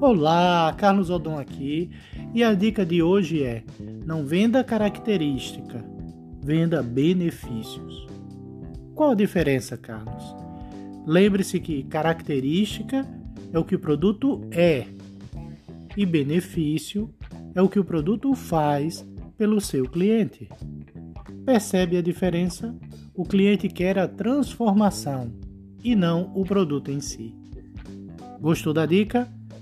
Olá, Carlos Odon aqui e a dica de hoje é: não venda característica, venda benefícios. Qual a diferença, Carlos? Lembre-se que característica é o que o produto é e benefício é o que o produto faz pelo seu cliente. Percebe a diferença? O cliente quer a transformação e não o produto em si. Gostou da dica?